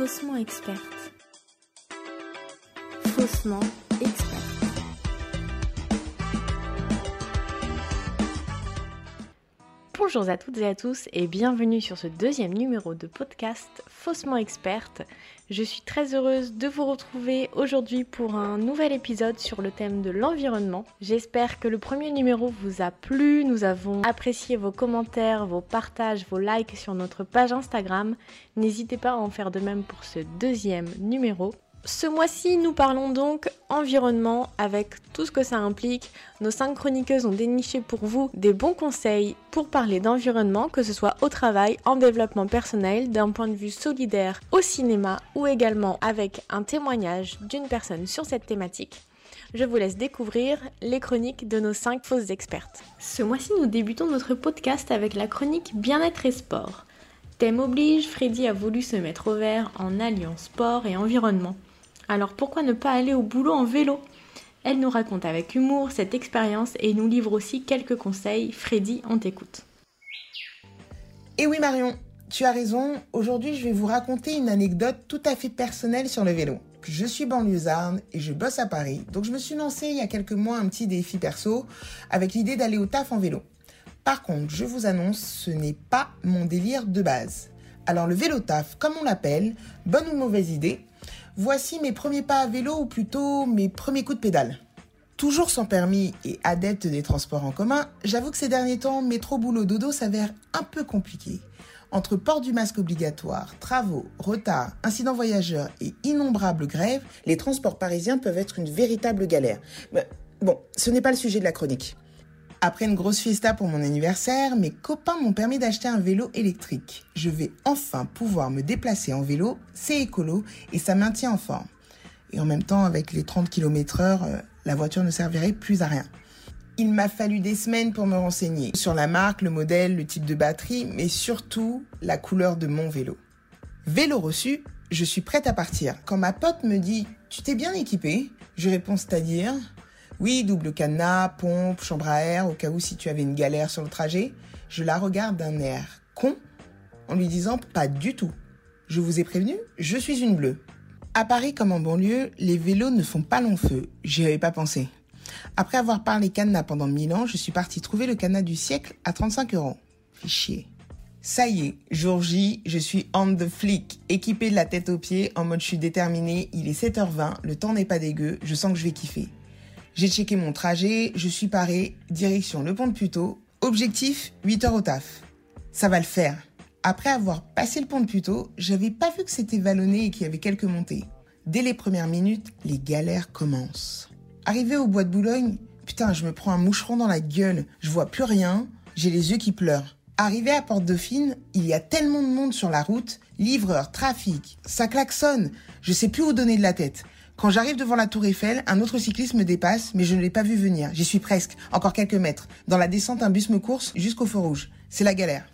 Faussement experte. Faussement experte. Bonjour à toutes et à tous et bienvenue sur ce deuxième numéro de podcast Faussement experte. Je suis très heureuse de vous retrouver aujourd'hui pour un nouvel épisode sur le thème de l'environnement. J'espère que le premier numéro vous a plu. Nous avons apprécié vos commentaires, vos partages, vos likes sur notre page Instagram. N'hésitez pas à en faire de même pour ce deuxième numéro. Ce mois-ci, nous parlons donc environnement avec tout ce que ça implique. Nos cinq chroniqueuses ont déniché pour vous des bons conseils pour parler d'environnement, que ce soit au travail, en développement personnel, d'un point de vue solidaire, au cinéma ou également avec un témoignage d'une personne sur cette thématique. Je vous laisse découvrir les chroniques de nos cinq fausses expertes. Ce mois-ci, nous débutons notre podcast avec la chronique Bien-être et sport. Thème oblige, Freddy a voulu se mettre au vert en alliant sport et environnement. Alors pourquoi ne pas aller au boulot en vélo? Elle nous raconte avec humour cette expérience et nous livre aussi quelques conseils. Freddy, on t'écoute. Et oui Marion, tu as raison. Aujourd'hui, je vais vous raconter une anecdote tout à fait personnelle sur le vélo. Je suis banlieusarde et je bosse à Paris, donc je me suis lancé il y a quelques mois un petit défi perso avec l'idée d'aller au taf en vélo. Par contre, je vous annonce, ce n'est pas mon délire de base. Alors le vélo taf, comme on l'appelle, bonne ou mauvaise idée, Voici mes premiers pas à vélo ou plutôt mes premiers coups de pédale. Toujours sans permis et adepte des transports en commun, j'avoue que ces derniers temps, métro boulot dodo s'avère un peu compliqué. Entre port du masque obligatoire, travaux, retards, incidents voyageurs et innombrables grèves, les transports parisiens peuvent être une véritable galère. Mais bon, ce n'est pas le sujet de la chronique. Après une grosse fiesta pour mon anniversaire, mes copains m'ont permis d'acheter un vélo électrique. Je vais enfin pouvoir me déplacer en vélo, c'est écolo et ça maintient en forme. Et en même temps, avec les 30 km heure, euh, la voiture ne servirait plus à rien. Il m'a fallu des semaines pour me renseigner sur la marque, le modèle, le type de batterie, mais surtout la couleur de mon vélo. Vélo reçu, je suis prête à partir. Quand ma pote me dit Tu t'es bien équipé? Je réponds c'est-à-dire oui, double cadenas, pompe, chambre à air, au cas où si tu avais une galère sur le trajet. Je la regarde d'un air con en lui disant pas du tout. Je vous ai prévenu, je suis une bleue. À Paris comme en banlieue, les vélos ne font pas long feu. J'y avais pas pensé. Après avoir parlé cadenas pendant mille ans, je suis parti trouver le cadenas du siècle à 35 euros. Fichier. Ça y est, jour J, je suis on the flick, équipé de la tête aux pieds, en mode je suis déterminé, il est 7h20, le temps n'est pas dégueu, je sens que je vais kiffer. J'ai checké mon trajet, je suis paré, direction le pont de Puteaux. Objectif, 8 heures au taf. Ça va le faire. Après avoir passé le pont de Puteaux, j'avais pas vu que c'était vallonné et qu'il y avait quelques montées. Dès les premières minutes, les galères commencent. Arrivé au bois de Boulogne, putain, je me prends un moucheron dans la gueule, je vois plus rien, j'ai les yeux qui pleurent. Arrivé à Porte Dauphine, il y a tellement de monde sur la route, livreurs, trafic, ça klaxonne, je sais plus où donner de la tête. Quand j'arrive devant la tour Eiffel, un autre cycliste me dépasse, mais je ne l'ai pas vu venir. J'y suis presque, encore quelques mètres. Dans la descente, un bus me course jusqu'au feu rouge. C'est la galère.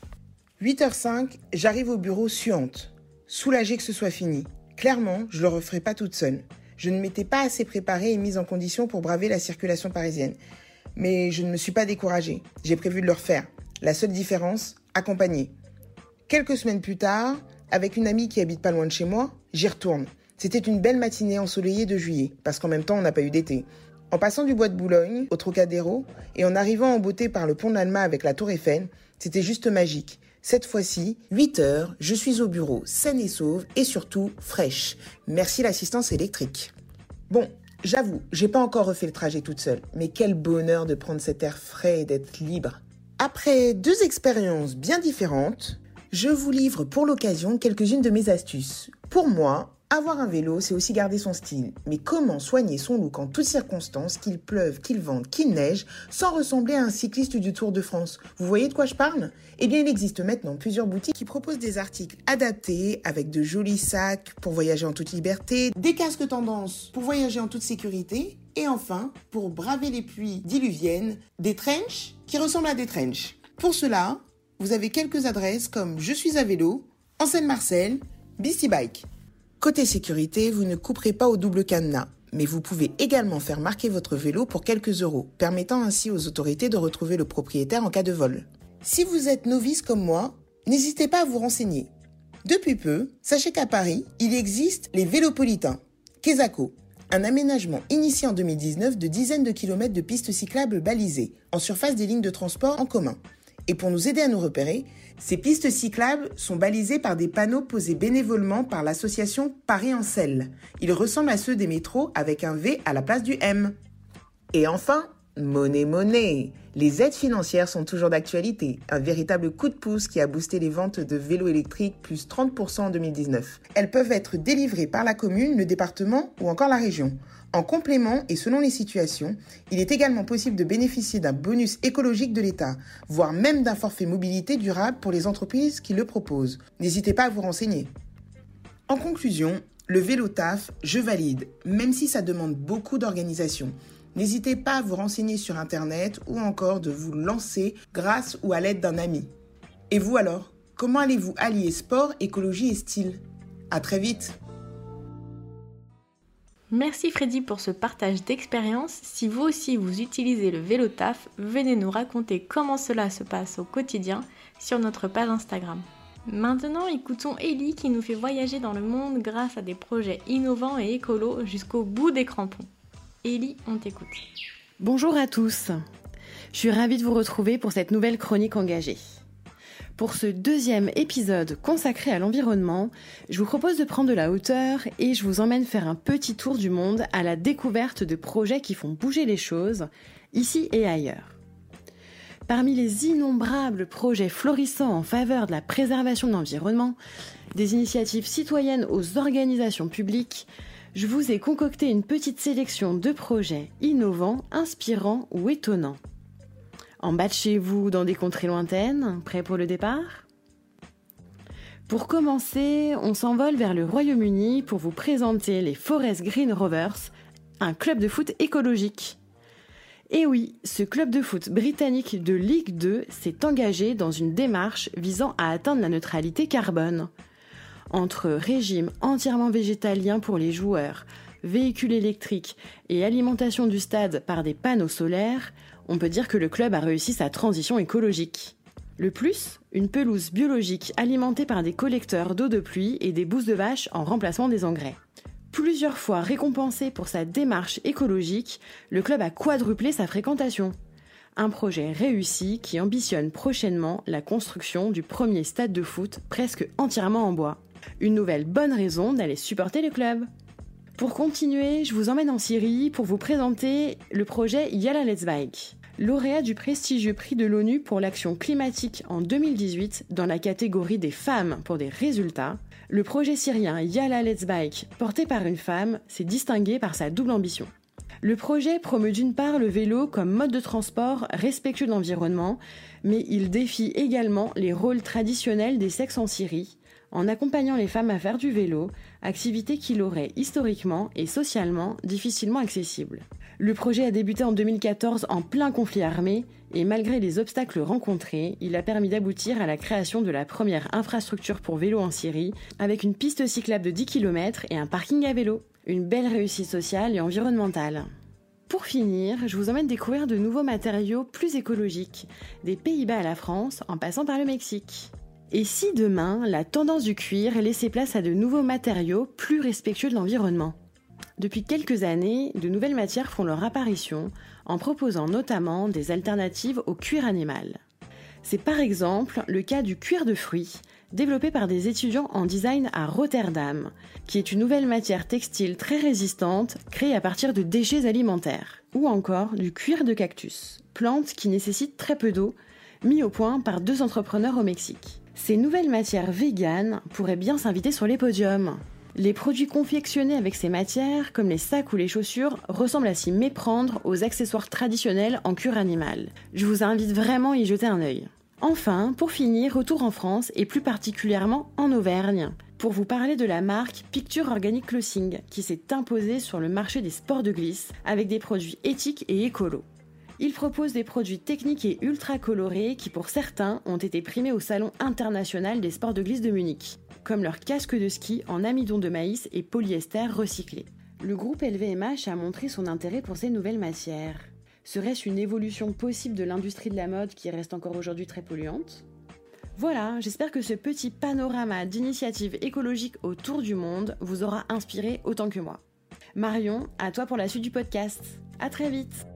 8h05, j'arrive au bureau suante, soulagée que ce soit fini. Clairement, je le referai pas toute seule. Je ne m'étais pas assez préparée et mise en condition pour braver la circulation parisienne. Mais je ne me suis pas découragée. J'ai prévu de le refaire. La seule différence, accompagnée. Quelques semaines plus tard, avec une amie qui habite pas loin de chez moi, j'y retourne. C'était une belle matinée ensoleillée de juillet, parce qu'en même temps, on n'a pas eu d'été. En passant du bois de Boulogne au Trocadéro et en arrivant en beauté par le pont d'Alma avec la tour Eiffel, c'était juste magique. Cette fois-ci, 8 heures, je suis au bureau, saine et sauve et surtout fraîche. Merci l'assistance électrique. Bon, j'avoue, j'ai pas encore refait le trajet toute seule, mais quel bonheur de prendre cet air frais et d'être libre. Après deux expériences bien différentes, je vous livre pour l'occasion quelques-unes de mes astuces. Pour moi, avoir un vélo, c'est aussi garder son style. Mais comment soigner son look en toutes circonstances, qu'il pleuve, qu'il vente, qu'il neige, sans ressembler à un cycliste du Tour de France? Vous voyez de quoi je parle? Eh bien, il existe maintenant plusieurs boutiques qui proposent des articles adaptés, avec de jolis sacs pour voyager en toute liberté, des casques tendance pour voyager en toute sécurité, et enfin, pour braver les pluies diluviennes, des trenches qui ressemblent à des trenches. Pour cela, vous avez quelques adresses comme Je suis à vélo, en Seine-Marcel, Beastie Bike. Côté sécurité, vous ne couperez pas au double cadenas, mais vous pouvez également faire marquer votre vélo pour quelques euros, permettant ainsi aux autorités de retrouver le propriétaire en cas de vol. Si vous êtes novice comme moi, n'hésitez pas à vous renseigner. Depuis peu, sachez qu'à Paris, il existe les Vélopolitains, Quesaco, un aménagement initié en 2019 de dizaines de kilomètres de pistes cyclables balisées, en surface des lignes de transport en commun. Et pour nous aider à nous repérer, ces pistes cyclables sont balisées par des panneaux posés bénévolement par l'association Paris en selle. Ils ressemblent à ceux des métros avec un V à la place du M. Et enfin, Monnaie, monnaie Les aides financières sont toujours d'actualité. Un véritable coup de pouce qui a boosté les ventes de vélos électriques plus 30% en 2019. Elles peuvent être délivrées par la commune, le département ou encore la région. En complément et selon les situations, il est également possible de bénéficier d'un bonus écologique de l'État, voire même d'un forfait mobilité durable pour les entreprises qui le proposent. N'hésitez pas à vous renseigner. En conclusion, le vélo taf, je valide, même si ça demande beaucoup d'organisation. N'hésitez pas à vous renseigner sur Internet ou encore de vous lancer grâce ou à l'aide d'un ami. Et vous alors, comment allez-vous allier sport, écologie et style? À très vite Merci Freddy pour ce partage d'expérience. Si vous aussi vous utilisez le vélo taf, venez nous raconter comment cela se passe au quotidien sur notre page Instagram. Maintenant, écoutons Ellie qui nous fait voyager dans le monde grâce à des projets innovants et écolos jusqu'au bout des crampons. Ellie, on t'écoute. Bonjour à tous. Je suis ravie de vous retrouver pour cette nouvelle chronique engagée. Pour ce deuxième épisode consacré à l'environnement, je vous propose de prendre de la hauteur et je vous emmène faire un petit tour du monde à la découverte de projets qui font bouger les choses, ici et ailleurs. Parmi les innombrables projets florissants en faveur de la préservation de l'environnement, des initiatives citoyennes aux organisations publiques, je vous ai concocté une petite sélection de projets innovants, inspirants ou étonnants. En bas de chez vous, dans des contrées lointaines, prêts pour le départ Pour commencer, on s'envole vers le Royaume-Uni pour vous présenter les Forest Green Rovers, un club de foot écologique. Et oui, ce club de foot britannique de Ligue 2 s'est engagé dans une démarche visant à atteindre la neutralité carbone entre régime entièrement végétalien pour les joueurs, véhicules électriques et alimentation du stade par des panneaux solaires, on peut dire que le club a réussi sa transition écologique. Le plus, une pelouse biologique alimentée par des collecteurs d'eau de pluie et des bousses de vache en remplacement des engrais. Plusieurs fois récompensé pour sa démarche écologique, le club a quadruplé sa fréquentation. Un projet réussi qui ambitionne prochainement la construction du premier stade de foot presque entièrement en bois. Une nouvelle bonne raison d'aller supporter le club. Pour continuer, je vous emmène en Syrie pour vous présenter le projet Yala Let's Bike. Lauréat du prestigieux prix de l'ONU pour l'action climatique en 2018 dans la catégorie des femmes pour des résultats, le projet syrien Yala Let's Bike, porté par une femme, s'est distingué par sa double ambition. Le projet promeut d'une part le vélo comme mode de transport respectueux de l'environnement, mais il défie également les rôles traditionnels des sexes en Syrie, en accompagnant les femmes à faire du vélo, activité qu'il aurait historiquement et socialement difficilement accessible. Le projet a débuté en 2014 en plein conflit armé et malgré les obstacles rencontrés, il a permis d'aboutir à la création de la première infrastructure pour vélo en Syrie avec une piste cyclable de 10 km et un parking à vélo. Une belle réussite sociale et environnementale. Pour finir, je vous emmène découvrir de nouveaux matériaux plus écologiques, des Pays-Bas à la France en passant par le Mexique. Et si demain, la tendance du cuir laissait place à de nouveaux matériaux plus respectueux de l'environnement? Depuis quelques années, de nouvelles matières font leur apparition en proposant notamment des alternatives au cuir animal. C'est par exemple le cas du cuir de fruits, développé par des étudiants en design à Rotterdam, qui est une nouvelle matière textile très résistante créée à partir de déchets alimentaires, ou encore du cuir de cactus, plante qui nécessite très peu d'eau, mis au point par deux entrepreneurs au Mexique. Ces nouvelles matières véganes pourraient bien s'inviter sur les podiums. Les produits confectionnés avec ces matières, comme les sacs ou les chaussures, ressemblent à s'y méprendre aux accessoires traditionnels en cuir animal. Je vous invite vraiment à y jeter un œil. Enfin, pour finir, retour en France et plus particulièrement en Auvergne, pour vous parler de la marque Picture Organic Clothing qui s'est imposée sur le marché des sports de glisse avec des produits éthiques et écolos. Ils proposent des produits techniques et ultra colorés qui, pour certains, ont été primés au Salon international des sports de glisse de Munich, comme leur casque de ski en amidon de maïs et polyester recyclé. Le groupe LVMH a montré son intérêt pour ces nouvelles matières. Serait-ce une évolution possible de l'industrie de la mode qui reste encore aujourd'hui très polluante? Voilà, j'espère que ce petit panorama d'initiatives écologiques autour du monde vous aura inspiré autant que moi. Marion, à toi pour la suite du podcast. À très vite.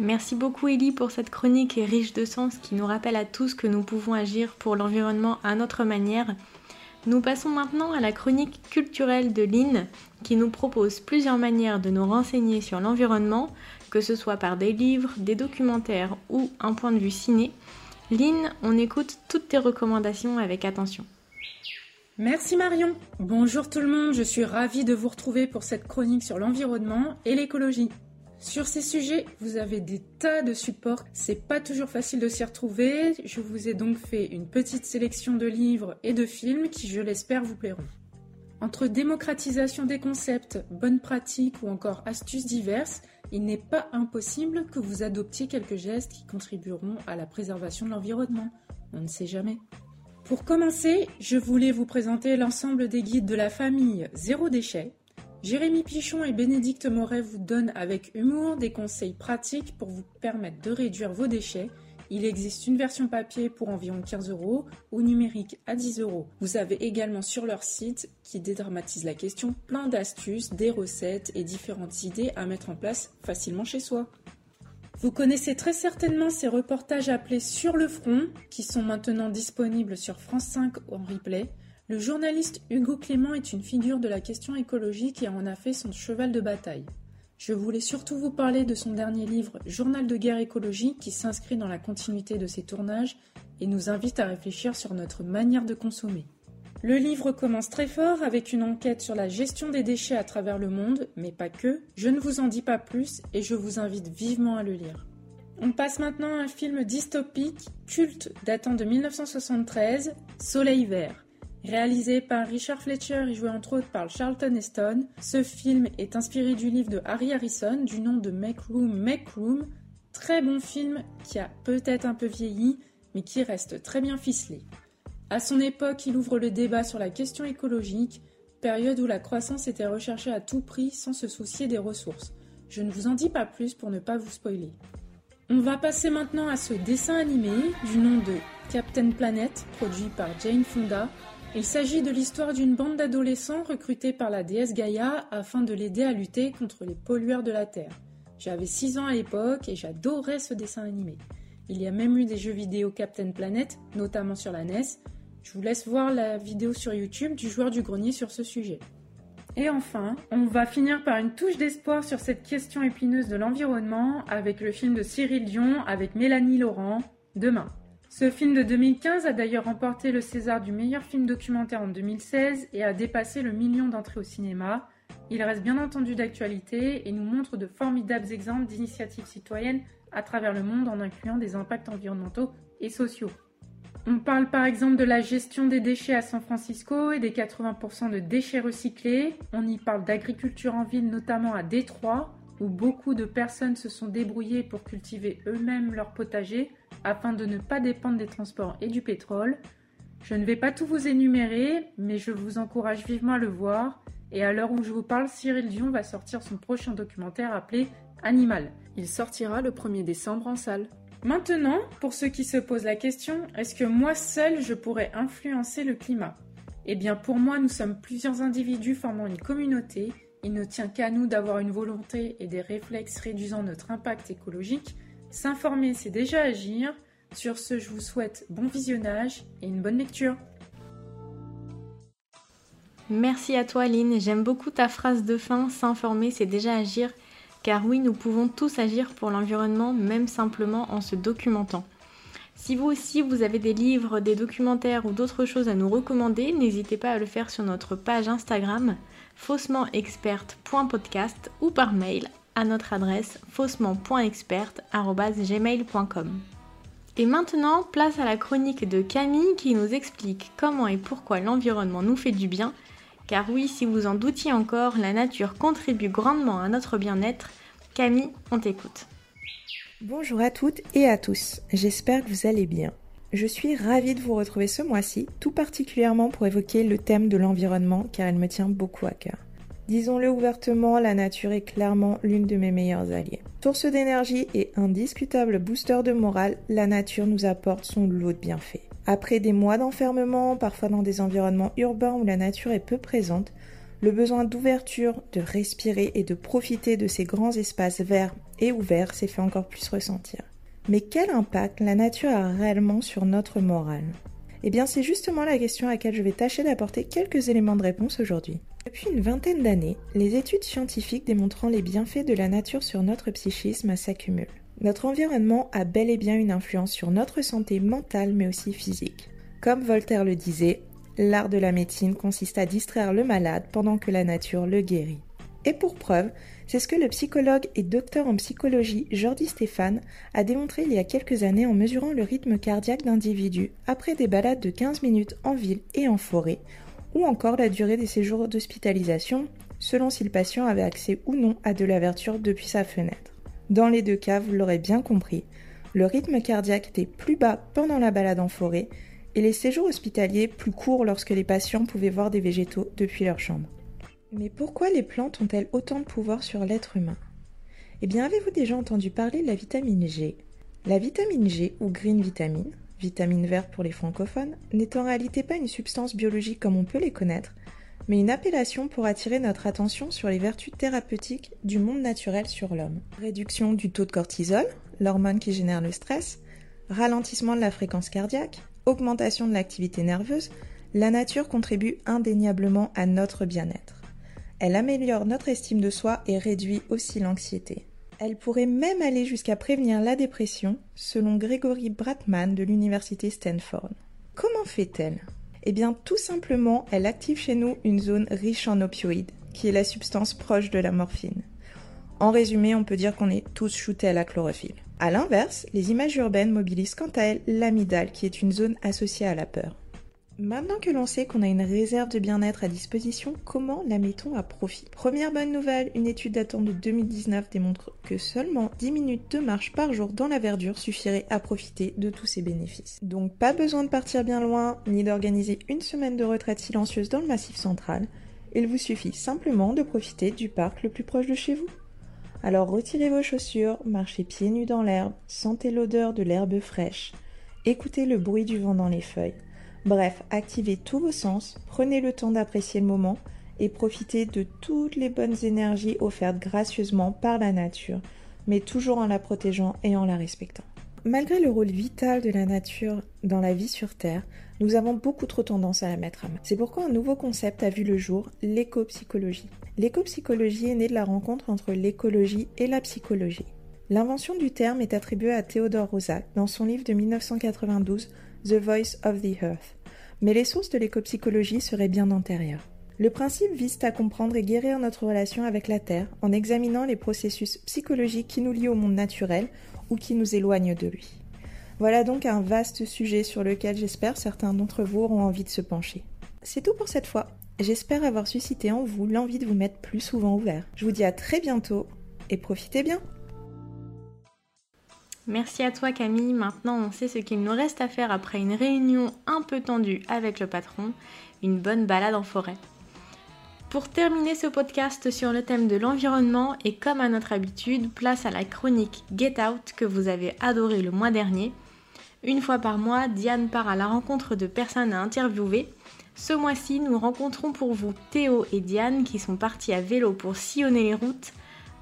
Merci beaucoup Ellie pour cette chronique riche de sens qui nous rappelle à tous que nous pouvons agir pour l'environnement à notre manière. Nous passons maintenant à la chronique culturelle de Lynn qui nous propose plusieurs manières de nous renseigner sur l'environnement que ce soit par des livres, des documentaires ou un point de vue ciné. Lynn, on écoute toutes tes recommandations avec attention. Merci Marion. Bonjour tout le monde, je suis ravie de vous retrouver pour cette chronique sur l'environnement et l'écologie. Sur ces sujets, vous avez des tas de supports, c'est pas toujours facile de s'y retrouver. Je vous ai donc fait une petite sélection de livres et de films qui, je l'espère, vous plairont. Entre démocratisation des concepts, bonnes pratiques ou encore astuces diverses, il n'est pas impossible que vous adoptiez quelques gestes qui contribueront à la préservation de l'environnement. On ne sait jamais. Pour commencer, je voulais vous présenter l'ensemble des guides de la famille Zéro déchet. Jérémy Pichon et Bénédicte Moret vous donnent avec humour des conseils pratiques pour vous permettre de réduire vos déchets il existe une version papier pour environ 15 euros ou numérique à 10 euros. Vous avez également sur leur site, qui dédramatise la question, plein d'astuces, des recettes et différentes idées à mettre en place facilement chez soi. Vous connaissez très certainement ces reportages appelés Sur le front, qui sont maintenant disponibles sur France 5 en replay. Le journaliste Hugo Clément est une figure de la question écologique et en a fait son cheval de bataille. Je voulais surtout vous parler de son dernier livre, Journal de guerre écologique, qui s'inscrit dans la continuité de ses tournages et nous invite à réfléchir sur notre manière de consommer. Le livre commence très fort avec une enquête sur la gestion des déchets à travers le monde, mais pas que. Je ne vous en dis pas plus et je vous invite vivement à le lire. On passe maintenant à un film dystopique, culte datant de 1973, Soleil vert. Réalisé par Richard Fletcher et joué entre autres par Charlton Heston, ce film est inspiré du livre de Harry Harrison du nom de Make Room, Make Room. Très bon film qui a peut-être un peu vieilli, mais qui reste très bien ficelé. À son époque, il ouvre le débat sur la question écologique, période où la croissance était recherchée à tout prix sans se soucier des ressources. Je ne vous en dis pas plus pour ne pas vous spoiler. On va passer maintenant à ce dessin animé du nom de Captain Planet, produit par Jane Fonda, il s'agit de l'histoire d'une bande d'adolescents recrutés par la déesse Gaïa afin de l'aider à lutter contre les pollueurs de la Terre. J'avais 6 ans à l'époque et j'adorais ce dessin animé. Il y a même eu des jeux vidéo Captain Planet, notamment sur la NES. Je vous laisse voir la vidéo sur YouTube du joueur du grenier sur ce sujet. Et enfin, on va finir par une touche d'espoir sur cette question épineuse de l'environnement avec le film de Cyril Dion avec Mélanie Laurent, Demain. Ce film de 2015 a d'ailleurs remporté le César du meilleur film documentaire en 2016 et a dépassé le million d'entrées au cinéma. Il reste bien entendu d'actualité et nous montre de formidables exemples d'initiatives citoyennes à travers le monde en incluant des impacts environnementaux et sociaux. On parle par exemple de la gestion des déchets à San Francisco et des 80% de déchets recyclés. On y parle d'agriculture en ville, notamment à Détroit, où beaucoup de personnes se sont débrouillées pour cultiver eux-mêmes leur potager afin de ne pas dépendre des transports et du pétrole. Je ne vais pas tout vous énumérer, mais je vous encourage vivement à le voir. Et à l'heure où je vous parle, Cyril Dion va sortir son prochain documentaire appelé Animal. Il sortira le 1er décembre en salle. Maintenant, pour ceux qui se posent la question, est-ce que moi seul je pourrais influencer le climat? Eh bien pour moi, nous sommes plusieurs individus formant une communauté. Il ne tient qu'à nous d'avoir une volonté et des réflexes réduisant notre impact écologique S'informer, c'est déjà agir. Sur ce, je vous souhaite bon visionnage et une bonne lecture. Merci à toi, Lynn. J'aime beaucoup ta phrase de fin S'informer, c'est déjà agir. Car oui, nous pouvons tous agir pour l'environnement, même simplement en se documentant. Si vous aussi vous avez des livres, des documentaires ou d'autres choses à nous recommander, n'hésitez pas à le faire sur notre page Instagram faussementexperte.podcast ou par mail à notre adresse faussement.experte.gmail.com. Et maintenant, place à la chronique de Camille qui nous explique comment et pourquoi l'environnement nous fait du bien. Car oui, si vous en doutiez encore, la nature contribue grandement à notre bien-être. Camille, on t'écoute. Bonjour à toutes et à tous, j'espère que vous allez bien. Je suis ravie de vous retrouver ce mois-ci, tout particulièrement pour évoquer le thème de l'environnement car il me tient beaucoup à cœur. Disons-le ouvertement, la nature est clairement l'une de mes meilleures alliées. Source d'énergie et indiscutable booster de morale, la nature nous apporte son lot de bienfaits. Après des mois d'enfermement, parfois dans des environnements urbains où la nature est peu présente, le besoin d'ouverture, de respirer et de profiter de ces grands espaces verts et ouverts s'est fait encore plus ressentir. Mais quel impact la nature a réellement sur notre morale? Eh bien, c'est justement la question à laquelle je vais tâcher d'apporter quelques éléments de réponse aujourd'hui. Depuis une vingtaine d'années, les études scientifiques démontrant les bienfaits de la nature sur notre psychisme s'accumulent. Notre environnement a bel et bien une influence sur notre santé mentale mais aussi physique. Comme Voltaire le disait, l'art de la médecine consiste à distraire le malade pendant que la nature le guérit. Et pour preuve, c'est ce que le psychologue et docteur en psychologie Jordi Stéphane a démontré il y a quelques années en mesurant le rythme cardiaque d'individus après des balades de 15 minutes en ville et en forêt, ou encore la durée des séjours d'hospitalisation, selon si le patient avait accès ou non à de l'averture depuis sa fenêtre. Dans les deux cas, vous l'aurez bien compris, le rythme cardiaque était plus bas pendant la balade en forêt et les séjours hospitaliers plus courts lorsque les patients pouvaient voir des végétaux depuis leur chambre. Mais pourquoi les plantes ont-elles autant de pouvoir sur l'être humain? Eh bien, avez-vous déjà entendu parler de la vitamine G? La vitamine G, ou green vitamine, vitamine verte pour les francophones, n'est en réalité pas une substance biologique comme on peut les connaître, mais une appellation pour attirer notre attention sur les vertus thérapeutiques du monde naturel sur l'homme. Réduction du taux de cortisol, l'hormone qui génère le stress, ralentissement de la fréquence cardiaque, augmentation de l'activité nerveuse, la nature contribue indéniablement à notre bien-être. Elle améliore notre estime de soi et réduit aussi l'anxiété. Elle pourrait même aller jusqu'à prévenir la dépression, selon Gregory Bratman de l'université Stanford. Comment fait-elle? Eh bien, tout simplement, elle active chez nous une zone riche en opioïdes, qui est la substance proche de la morphine. En résumé, on peut dire qu'on est tous shootés à la chlorophylle. A l'inverse, les images urbaines mobilisent quant à elles l'amygdale, qui est une zone associée à la peur. Maintenant que l'on sait qu'on a une réserve de bien-être à disposition, comment la mettons à profit? Première bonne nouvelle, une étude datant de 2019 démontre que seulement 10 minutes de marche par jour dans la verdure suffirait à profiter de tous ces bénéfices. Donc pas besoin de partir bien loin, ni d'organiser une semaine de retraite silencieuse dans le massif central. Il vous suffit simplement de profiter du parc le plus proche de chez vous. Alors retirez vos chaussures, marchez pieds nus dans l'herbe, sentez l'odeur de l'herbe fraîche, écoutez le bruit du vent dans les feuilles. Bref, activez tous vos sens, prenez le temps d'apprécier le moment et profitez de toutes les bonnes énergies offertes gracieusement par la nature, mais toujours en la protégeant et en la respectant. Malgré le rôle vital de la nature dans la vie sur Terre, nous avons beaucoup trop tendance à la mettre à mal. C'est pourquoi un nouveau concept a vu le jour, l'éco-psychologie. L'éco-psychologie est née de la rencontre entre l'écologie et la psychologie. L'invention du terme est attribuée à Théodore Rosa dans son livre de 1992 The Voice of the Earth. Mais les sources de l'écopsychologie seraient bien antérieures. Le principe vise à comprendre et guérir notre relation avec la Terre en examinant les processus psychologiques qui nous lient au monde naturel ou qui nous éloignent de lui. Voilà donc un vaste sujet sur lequel j'espère certains d'entre vous auront envie de se pencher. C'est tout pour cette fois. J'espère avoir suscité en vous l'envie de vous mettre plus souvent ouvert. Je vous dis à très bientôt et profitez bien Merci à toi Camille. Maintenant, on sait ce qu'il nous reste à faire après une réunion un peu tendue avec le patron, une bonne balade en forêt. Pour terminer ce podcast sur le thème de l'environnement et comme à notre habitude, place à la chronique Get Out que vous avez adoré le mois dernier. Une fois par mois, Diane part à la rencontre de personnes à interviewer. Ce mois-ci, nous rencontrons pour vous Théo et Diane qui sont partis à vélo pour sillonner les routes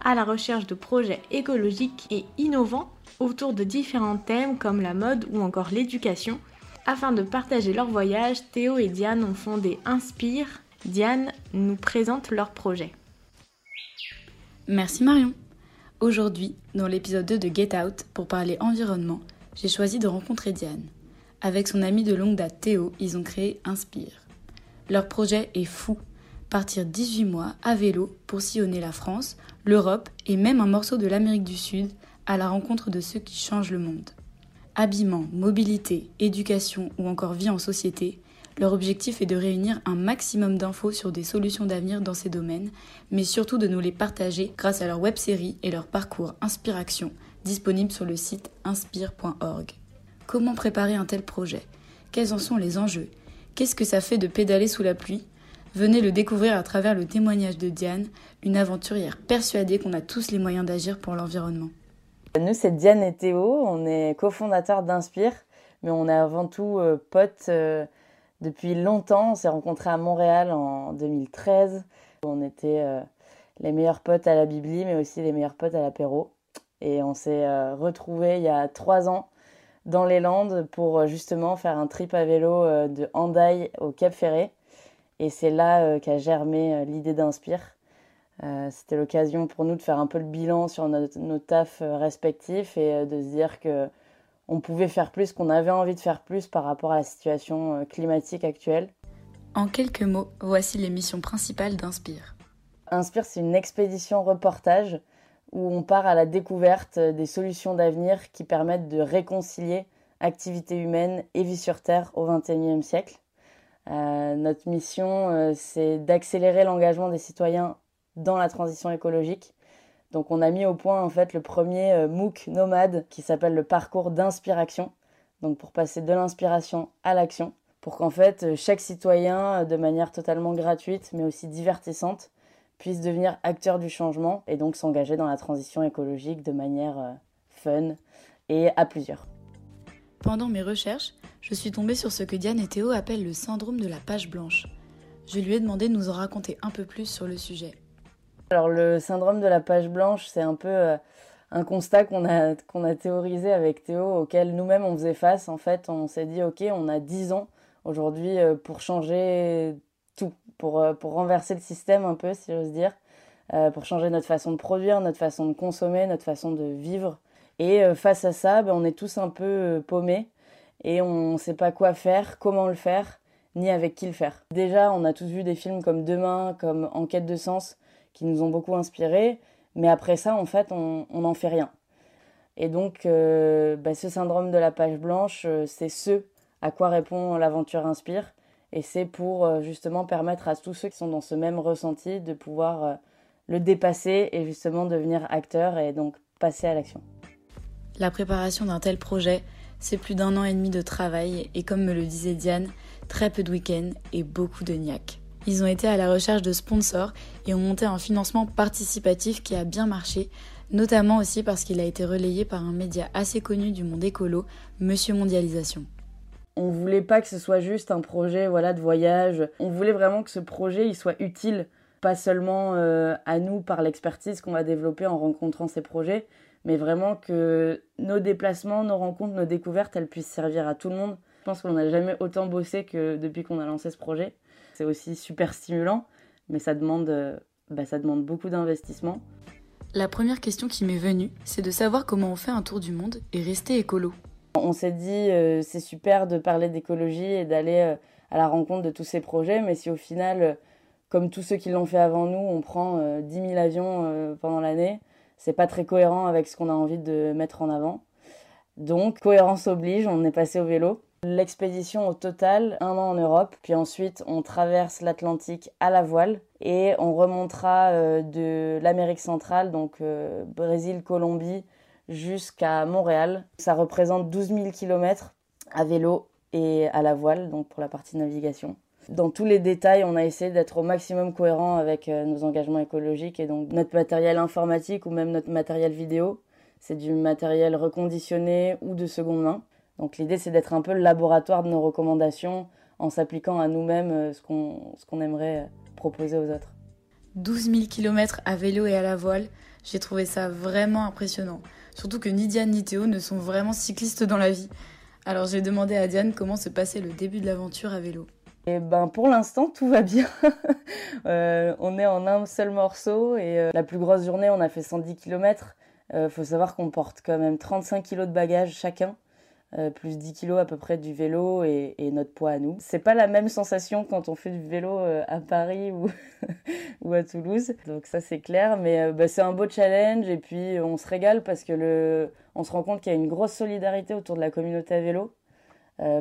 à la recherche de projets écologiques et innovants autour de différents thèmes comme la mode ou encore l'éducation. Afin de partager leur voyage, Théo et Diane ont fondé Inspire. Diane nous présente leur projet. Merci Marion. Aujourd'hui, dans l'épisode 2 de Get Out, pour parler environnement, j'ai choisi de rencontrer Diane. Avec son ami de longue date Théo, ils ont créé Inspire. Leur projet est fou. Partir 18 mois à vélo pour sillonner la France, l'Europe et même un morceau de l'Amérique du Sud à la rencontre de ceux qui changent le monde. Habillement, mobilité, éducation ou encore vie en société, leur objectif est de réunir un maximum d'infos sur des solutions d'avenir dans ces domaines, mais surtout de nous les partager grâce à leur web-série et leur parcours Inspiration, disponible sur le site inspire.org. Comment préparer un tel projet? Quels en sont les enjeux? Qu'est-ce que ça fait de pédaler sous la pluie? Venez le découvrir à travers le témoignage de Diane, une aventurière persuadée qu'on a tous les moyens d'agir pour l'environnement. Nous, c'est Diane et Théo, on est cofondateurs d'Inspire, mais on est avant tout euh, potes euh, depuis longtemps. On s'est rencontrés à Montréal en 2013. On était euh, les meilleurs potes à la Bibli, mais aussi les meilleurs potes à l'apéro. Et on s'est retrouvés il y a trois ans dans les Landes pour justement faire un trip à vélo de Handaï au Cap Ferré. Et c'est là qu'a germé l'idée d'Inspire. Euh, c'était l'occasion pour nous de faire un peu le bilan sur nos, tafs euh, respectifs et euh, de se dire que on pouvait faire plus, qu'on avait envie de faire plus par rapport à la situation climatique actuelle. En quelques mots, voici les missions principales d'Inspire. Inspire, c'est une expédition reportage où on part à la découverte des solutions d'avenir qui permettent de réconcilier activité humaine et vie sur Terre au XXIe siècle. notre mission, c'est d'accélérer l'engagement des citoyens dans la transition écologique. Donc on a mis au point en fait le premier euh, MOOC nomade qui s'appelle le parcours d'inspiration. Donc pour passer de l'inspiration à l'action, pour qu'en fait euh, chaque citoyen, euh, de manière totalement gratuite mais aussi divertissante, puisse devenir acteur du changement et donc s'engager dans la transition écologique de manière fun et à plusieurs. Pendant mes recherches, je suis tombée sur ce que Diane et Théo appellent le syndrome de la page blanche. Je lui ai demandé de nous en raconter un peu plus sur le sujet. Alors le syndrome de la page blanche, c'est un peu euh, un constat qu'on a, qu'on a théorisé avec Théo, auquel nous-mêmes on faisait face. En fait, on s'est dit, ok, on a 10 ans aujourd'hui euh, pour changer tout, pour, euh, pour renverser le système un peu, si j'ose dire, pour changer notre façon de produire, notre façon de consommer, notre façon de vivre. Et face à ça, ben, on est tous un peu paumés et on ne sait pas quoi faire, comment le faire, ni avec qui le faire. Déjà, on a tous vu des films comme Demain, comme Enquête de sens, qui nous ont beaucoup inspirés. Mais après ça, en fait, on n'en fait rien. Et donc, euh, bah, ce syndrome de la page blanche, euh, c'est ce à quoi répond l'aventure Inspire. Et c'est pour euh, justement permettre à tous ceux qui sont dans ce même ressenti de pouvoir le dépasser et justement devenir acteur et donc passer à l'action. La préparation d'un tel projet, c'est plus d'un an et demi de travail et comme me le disait Diane, très peu de week-ends et beaucoup de niaques. Ils ont été à la recherche de sponsors et ont monté un financement participatif qui a bien marché, notamment aussi parce qu'il a été relayé par un média assez connu du monde écolo, Monsieur Mondialisation. On voulait pas que ce soit juste un projet voilà de voyage. On voulait vraiment que ce projet il soit utile, pas seulement euh, à nous par l'expertise qu'on va développer en rencontrant ces projets, mais vraiment que nos déplacements, nos rencontres, nos découvertes, elles puissent servir à tout le monde. Je pense qu'on n'a jamais autant bossé que depuis qu'on a lancé ce projet c'est aussi super stimulant, mais ça demande, euh, bah, ça demande beaucoup d'investissement. La première question qui m'est venue, c'est de savoir comment on fait un tour du monde et rester écolo. On s'est dit, euh, c'est super de parler d'écologie et d'aller euh, à la rencontre de tous ces projets, mais si au final, comme tous ceux qui l'ont fait avant nous, on prend 10 000 avions pendant l'année, c'est pas très cohérent avec ce qu'on a envie de mettre en avant. Donc, cohérence oblige, on est passé au vélo. L'expédition au total, un an en Europe, puis ensuite on traverse l'Atlantique à la voile et on remontera euh, de l'Amérique centrale, donc euh, Brésil, Colombie, jusqu'à Montréal. Ça représente 12 000 km à vélo et à la voile, donc pour la partie navigation. Dans tous les détails, on a essayé d'être au maximum cohérent avec euh, nos engagements écologiques et donc notre matériel informatique ou même notre matériel vidéo, c'est du matériel reconditionné ou de seconde main. Donc l'idée, c'est d'être un peu le laboratoire de nos recommandations en s'appliquant à nous-mêmes euh, ce qu'on aimerait euh, proposer aux autres. 12 000 km à vélo et à la voile, j'ai trouvé ça vraiment impressionnant. Surtout que ni Diane ni Théo ne sont vraiment cyclistes dans la vie. Alors j'ai demandé à Diane comment se passait le début de l'aventure à vélo. Et eh ben pour l'instant tout va bien. Euh, on est en un seul morceau et la plus grosse journée on a fait 110 km. Il faut savoir qu'on porte quand même 35 kg de bagages chacun. Euh, plus 10 kilos à peu près du vélo et, notre poids à nous. C'est pas la même sensation quand on fait du vélo euh, à Paris ou, à Toulouse, donc ça c'est clair, mais euh, bah, c'est un beau challenge et puis on se régale parce que le, on se rend compte qu'il y a une grosse solidarité autour de la communauté à vélo.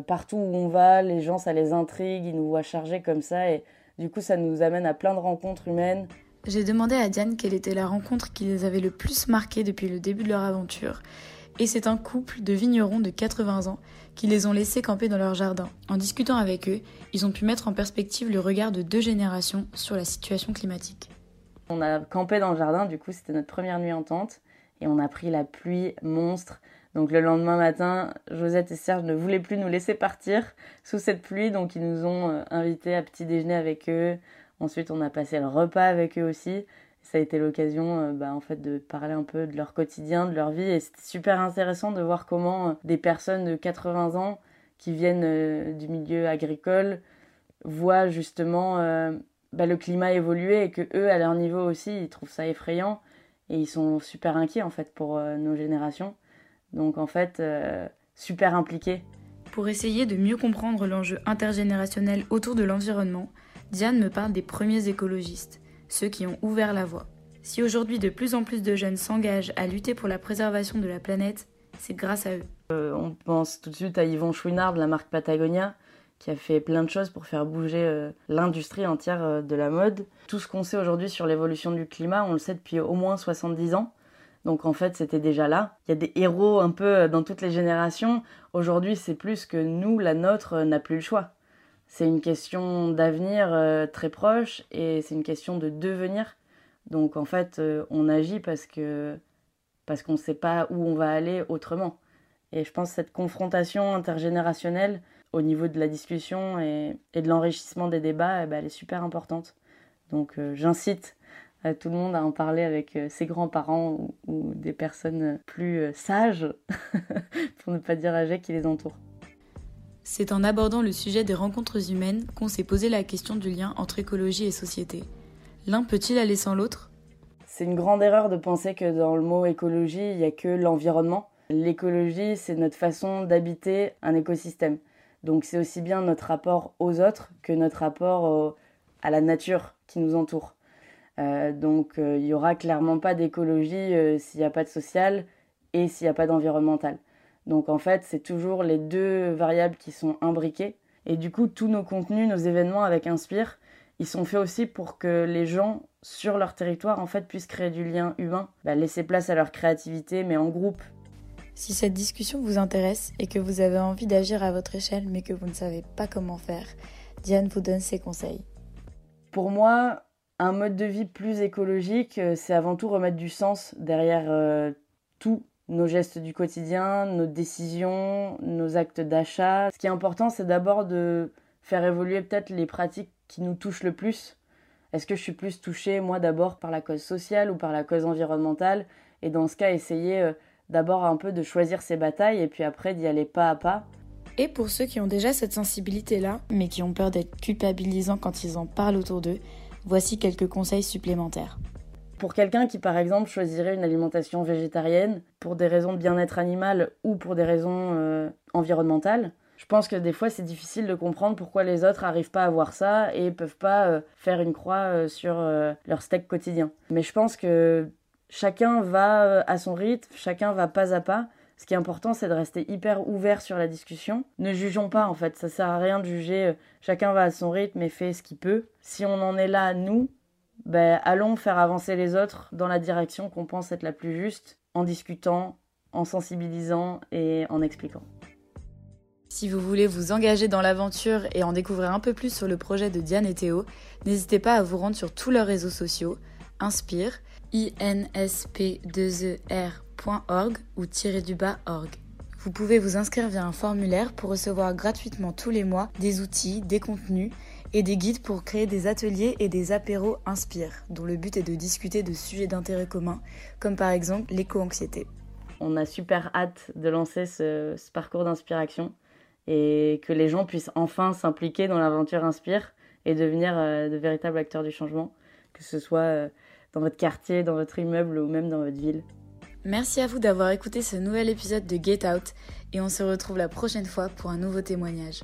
partout où on va, les gens ça les intrigue, ils nous voient charger comme ça et du coup ça nous amène à plein de rencontres humaines. J'ai demandé à Diane quelle était la rencontre qui les avait le plus marquées depuis le début de leur aventure Et c'est un couple de vignerons de 80 ans qui les ont laissés camper dans leur jardin. En discutant avec eux, ils ont pu mettre en perspective le regard de deux générations sur la situation climatique. On a campé dans le jardin, du coup c'était notre première nuit en tente, et on a pris la pluie monstre. Donc le lendemain matin, Josette et Serge ne voulaient plus nous laisser partir sous cette pluie, donc ils nous ont euh, invités à petit déjeuner avec eux. Ensuite, on a passé le repas avec eux aussi. Ça a été l'occasion euh, bah, en fait de parler un peu de leur quotidien, de leur vie, et c'était super intéressant de voir comment euh, des personnes de 80 ans qui viennent du milieu agricole voient justement bah, le climat évoluer et que eux, à leur niveau aussi, ils trouvent ça effrayant et ils sont super inquiets en fait pour nos générations. Donc en fait, euh, super impliqué. Pour essayer de mieux comprendre l'enjeu intergénérationnel autour de l'environnement, Diane me parle des premiers écologistes, ceux qui ont ouvert la voie. Si aujourd'hui de plus en plus de jeunes s'engagent à lutter pour la préservation de la planète, c'est grâce à eux. Euh, on pense tout de suite à Yvon Chouinard de la marque Patagonia, qui a fait plein de choses pour faire bouger euh, l'industrie entière de la mode. Tout ce qu'on sait aujourd'hui sur l'évolution du climat, on le sait depuis au moins 70 ans. Donc en fait, c'était déjà là. Il y a des héros un peu euh, dans toutes les générations. Aujourd'hui, c'est plus que nous, la nôtre, euh, n'a plus le choix. C'est une question d'avenir euh, très proche et c'est une question de devenir. Donc en fait, on agit parce que parce qu'on ne sait pas où on va aller autrement. Et je pense que cette confrontation intergénérationnelle au niveau de la discussion et, de l'enrichissement des débats, eh ben, elle est super importante. Donc j'incite tout le monde à en parler avec euh, ses grands-parents ou, des personnes plus euh, sages, pour ne pas dire âgées, qui les entourent. C'est en abordant le sujet des rencontres humaines qu'on s'est posé la question du lien entre écologie et société. L'un peut-il aller sans l'autre? C'est une grande erreur de penser que dans le mot écologie, il n'y a que l'environnement. L'écologie, c'est notre façon d'habiter un écosystème. Donc c'est aussi bien notre rapport aux autres que notre rapport à la nature qui nous entoure. Euh, donc euh, il n'y aura clairement pas d'écologie euh, s'il n'y a pas de social et s'il n'y a pas d'environnemental. Donc en fait, c'est toujours les deux variables qui sont imbriquées. Et du coup, tous nos contenus, nos événements avec Inspire, ils sont faits aussi pour que les gens sur leur territoire en fait puissent créer du lien humain, bah, laisser place à leur créativité, mais en groupe. Si cette discussion vous intéresse et que vous avez envie d'agir à votre échelle mais que vous ne savez pas comment faire, Diane vous donne ses conseils. Pour moi, un mode de vie plus écologique, euh, c'est avant tout remettre du sens derrière euh, tous nos gestes du quotidien, nos décisions, nos actes d'achat. Ce qui est important, c'est d'abord de faire évoluer peut-être les pratiques qui nous touchent le plus. Est-ce que je suis plus touchée, moi, d'abord par la cause sociale ou par la cause environnementale? Et dans ce cas, essayer euh, d'abord un peu de choisir ses batailles et puis après d'y aller pas à pas. Et pour ceux qui ont déjà cette sensibilité-là, mais qui ont peur d'être culpabilisants quand ils en parlent autour d'eux, Voici quelques conseils supplémentaires. Pour quelqu'un qui, par exemple, choisirait une alimentation végétarienne pour des raisons de bien-être animal ou pour des raisons euh, environnementales, je pense que des fois c'est difficile de comprendre pourquoi les autres n'arrivent pas à voir ça et peuvent pas euh, faire une croix euh, sur leur steak quotidien. Mais je pense que chacun va à son rythme, chacun va pas à pas ce qui est important, c'est de rester hyper ouvert sur la discussion. Ne jugeons pas, en fait. Ça sert à rien de juger. Chacun va à son rythme et fait ce qu'il peut. Si on en est là, nous, ben, allons faire avancer les autres dans la direction qu'on pense être la plus juste, en discutant, en sensibilisant et en expliquant. Si vous voulez vous engager dans l'aventure et en découvrir un peu plus sur le projet de Diane et Théo, n'hésitez pas à vous rendre sur tous leurs réseaux sociaux, Inspire, INSP2ER .org ou du bas org. Vous pouvez vous inscrire via un formulaire pour recevoir gratuitement tous les mois des outils, des contenus et des guides pour créer des ateliers et des apéros Inspire, dont le but est de discuter de sujets d'intérêt commun, comme par exemple l'éco-anxiété. On a super hâte de lancer ce, parcours d'inspiration et que les gens puissent enfin s'impliquer dans l'aventure Inspire et devenir euh, de véritables acteurs du changement, que ce soit euh, dans votre quartier, dans votre immeuble ou même dans votre ville. Merci à vous d'avoir écouté ce nouvel épisode de Get Out et on se retrouve la prochaine fois pour un nouveau témoignage.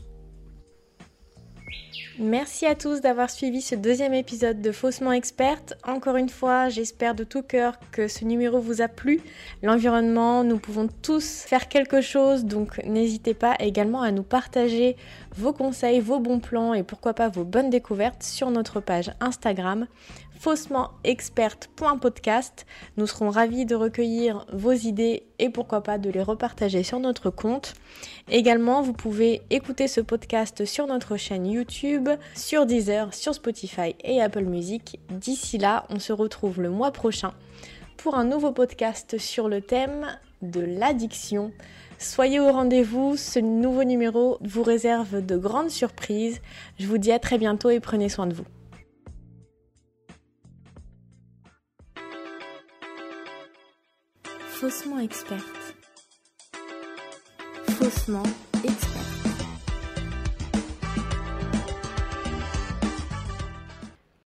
Merci à tous d'avoir suivi ce deuxième épisode de Faussement Experte. Encore une fois, j'espère de tout cœur que ce numéro vous a plu. L'environnement, nous pouvons tous faire quelque chose, donc n'hésitez pas également à nous partager vos conseils, vos bons plans et pourquoi pas vos bonnes découvertes sur notre page Instagram faussementexperte.podcast. Nous serons ravis de recueillir vos idées et pourquoi pas de les repartager sur notre compte. Également, vous pouvez écouter ce podcast sur notre chaîne Sur Deezer, sur Spotify et Apple Music. D'ici là, on se retrouve le mois prochain pour un nouveau podcast sur le thème de l'addiction. Soyez au rendez-vous, ce nouveau numéro vous réserve de grandes surprises. Je vous dis à très bientôt et prenez soin de vous. Faussement experte. Faussement